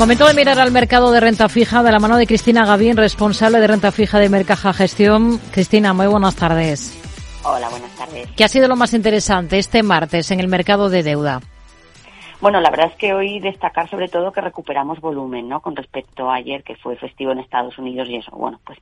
Momento de mirar al mercado de renta fija de la mano de Cristina Gavín, responsable de renta fija de Mercaja Gestión. Cristina, muy buenas tardes. Hola, buenas tardes. ¿Qué ha sido lo más interesante este martes en el mercado de deuda? Bueno, la verdad es que hoy destacar sobre todo que recuperamos volumen, ¿no? Con respecto a ayer, que fue festivo en Estados Unidos y eso, bueno, pues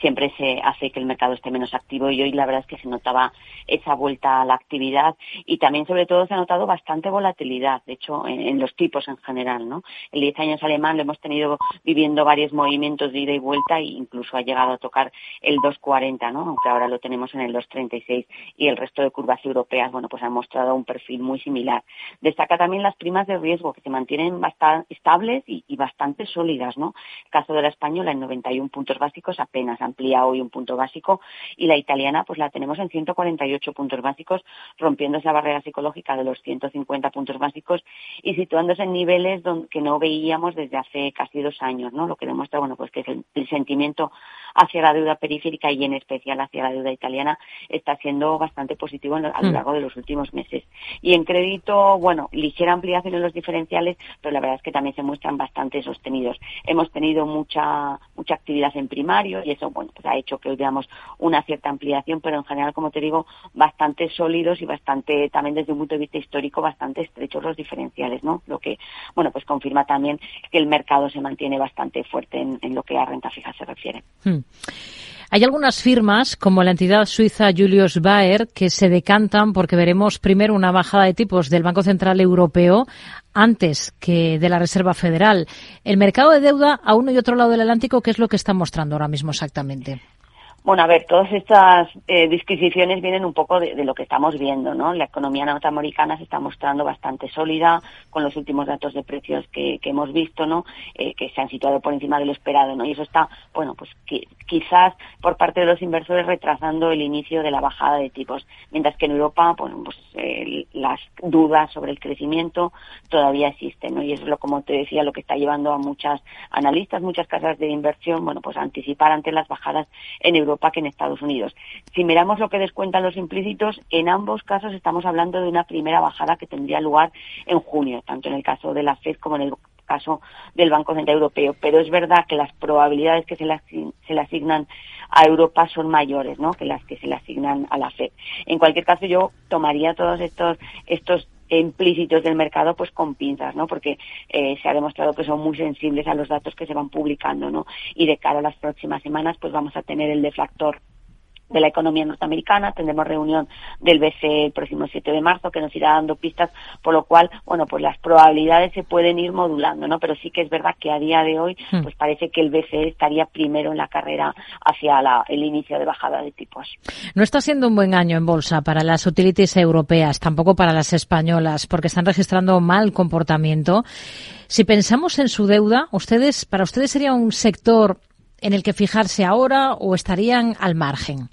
siempre se hace que el mercado esté menos activo y hoy la verdad es que se notaba esa vuelta a la actividad y también sobre todo se ha notado bastante volatilidad, de hecho, en, los tipos en general, ¿no? El 10 años alemán lo hemos tenido viviendo varios movimientos de ida y vuelta e incluso ha llegado a tocar el 2.40, ¿no? Aunque ahora lo tenemos en el 2.36 y el resto de curvas europeas, bueno, pues han mostrado un perfil muy similar. Destaca también las primas de riesgo que se mantienen bastante estables y, bastante sólidas, ¿no? El caso de la española en 91 puntos básicos apenas amplía hoy un punto básico y la italiana pues la tenemos en 148 puntos básicos, rompiendo esa barrera psicológica de los 150 puntos básicos y situándose en niveles que no veíamos desde hace casi dos años, ¿no? Lo que demuestra, bueno, pues que el, el sentimiento hacia la deuda periférica y en especial hacia la deuda italiana está siendo bastante positivo a lo mm. largo de los últimos meses. Y en crédito, bueno, ligera ampliación en los diferenciales, pero la verdad es que también se muestran bastante sostenidos. Hemos tenido mucha mucha actividad en primario y eso bueno pues ha hecho que hoy veamos una cierta ampliación, pero en general, como te digo, bastante sólidos y bastante también desde un punto de vista histórico bastante estrechos los diferenciales, ¿no? Lo que bueno pues confirma también que el mercado se mantiene bastante fuerte en, lo que a renta fija se refiere. Hmm. Hay algunas firmas, como la entidad suiza Julius Baer, que se decantan porque veremos primero una bajada de tipos del Banco Central Europeo antes que de la Reserva Federal. El mercado de deuda a uno y otro lado del Atlántico, ¿qué es lo que está mostrando ahora mismo exactamente? Bueno, a ver, todas estas eh, disquisiciones vienen un poco de, lo que estamos viendo, ¿no? La economía norteamericana se está mostrando bastante sólida con los últimos datos de precios que, hemos visto, ¿no? Eh, que se han situado por encima de lo esperado, ¿no? Y eso está, bueno, pues quizás por parte de los inversores retrasando el inicio de la bajada de tipos, mientras que en Europa, bueno, pues eh, las dudas sobre el crecimiento todavía existen, ¿no? Y eso es lo, como te decía, lo que está llevando a muchas analistas, muchas casas de inversión, bueno, pues a anticipar ante las bajadas en Europa que en Estados Unidos. Si miramos lo que descuentan los implícitos, en ambos casos estamos hablando de una primera bajada que tendría lugar en junio, tanto en el caso de la FED como en el caso del Banco Central Europeo. Pero es verdad que las probabilidades que se le, se le asignan a Europa son mayores ¿no? que las que se le asignan a la FED. En cualquier caso, yo tomaría todos estos, estos implícitos del mercado pues con pinzas, ¿no? Porque eh, se ha demostrado que son muy sensibles a los datos que se van publicando, ¿no? Y de cara a las próximas semanas pues vamos a tener el deflactor de la economía norteamericana. Tendremos reunión del BCE el próximo 7 de marzo que nos irá dando pistas, por lo cual, bueno, pues las probabilidades se pueden ir modulando, ¿no? Pero sí que es verdad que a día de hoy, hmm. pues parece que el BCE estaría primero en la carrera hacia el inicio de bajada de tipos. No está siendo un buen año en bolsa para las utilities europeas, tampoco para las españolas, porque están registrando mal comportamiento. Si pensamos en su deuda, ustedes, para ustedes sería un sector en el que fijarse ahora o estarían al margen.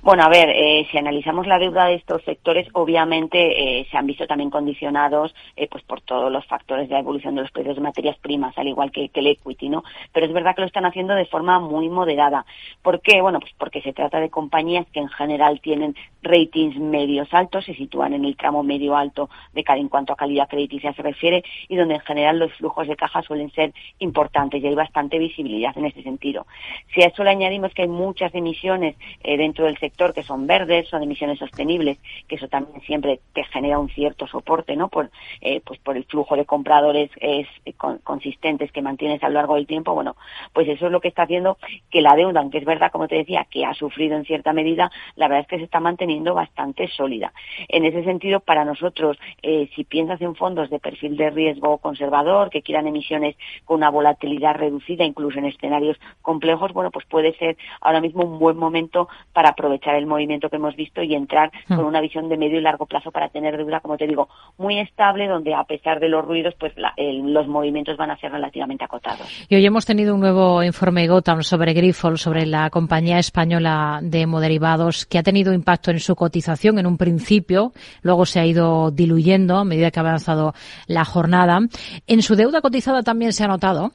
Bueno, a ver, eh, si analizamos la deuda de estos sectores, obviamente eh, se han visto también condicionados eh, pues por todos los factores de la evolución de los precios de materias primas, al igual que, el equity, ¿no? Pero es verdad que lo están haciendo de forma muy moderada. ¿Por qué? Bueno, pues porque se trata de compañías que en general tienen ratings medios altos, se sitúan en el tramo medio alto de cada en cuanto a calidad crediticia se refiere y donde en general los flujos de caja suelen ser importantes y hay bastante visibilidad en ese sentido. Si a eso le añadimos que hay muchas emisiones dentro del sector, sector que son verdes, son emisiones sostenibles, que eso también siempre te genera un cierto soporte, ¿no? Por, eh, pues por el flujo de compradores es, eh, consistentes que mantienes a lo largo del tiempo, bueno, pues eso es lo que está haciendo que la deuda, aunque es verdad, como te decía, que ha sufrido en cierta medida, la verdad es que se está manteniendo bastante sólida. En ese sentido, para nosotros, eh, si piensas en fondos de perfil de riesgo conservador, que quieran emisiones con una volatilidad reducida, incluso en escenarios complejos, bueno, pues puede ser ahora mismo un buen momento para aprovechar aprovechar el movimiento que hemos visto y entrar hmm. con una visión de medio y largo plazo para tener deuda, como te digo, muy estable, donde a pesar de los ruidos, pues los movimientos van a ser relativamente acotados. Y hoy hemos tenido un nuevo informe Gotham sobre Grifols, sobre la compañía española de hemoderivados, que ha tenido impacto en su cotización en un principio, luego se ha ido diluyendo a medida que ha avanzado la jornada. En su deuda cotizada también se ha notado.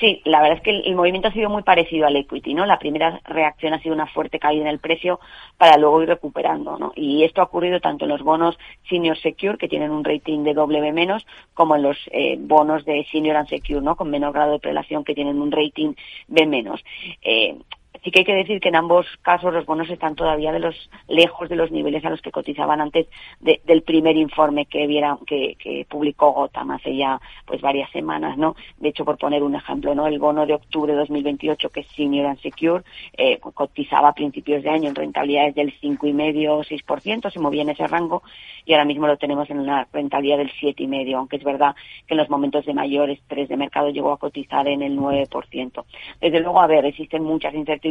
Sí, la verdad es que el, movimiento ha sido muy parecido al equity, ¿no? La primera reacción ha sido una fuerte caída en el precio para luego ir recuperando, ¿no? Y esto ha ocurrido tanto en los bonos senior secure, que tienen un rating de W menos, como en los eh, bonos de senior and secure, ¿no? Con menor grado de prelación, que tienen un rating B menos. Eh, sí que hay que decir que en ambos casos los bonos están todavía de los lejos de los niveles a los que cotizaban antes del primer informe que viera, que, publicó Gotham hace ya pues varias semanas, ¿no? De hecho, por poner un ejemplo, ¿no? El bono de octubre de 2028 que es Senior and Secure eh, cotizaba a principios de año en rentabilidades del 5,5 6%, se movía en ese rango y ahora mismo lo tenemos en una rentabilidad del 7,5, aunque es verdad que en los momentos de mayor estrés de mercado llegó a cotizar en el 9%. Desde luego, a ver, existen muchas incertidumbres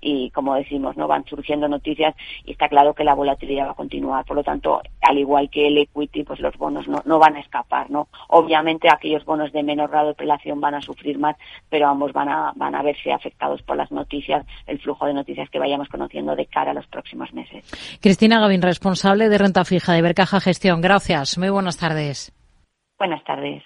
y, como decimos, no van surgiendo noticias y está claro que la volatilidad va a continuar. Por lo tanto, al igual que el equity, pues los bonos no, no van a escapar, ¿no? Obviamente aquellos bonos de menor grado de prelación van a sufrir más, pero ambos van a, van a verse afectados por las noticias, el flujo de noticias que vayamos conociendo de cara a los próximos meses. Cristina Gavin, responsable de renta fija de Bercaja Gestión. Gracias. Muy buenas tardes. Buenas tardes.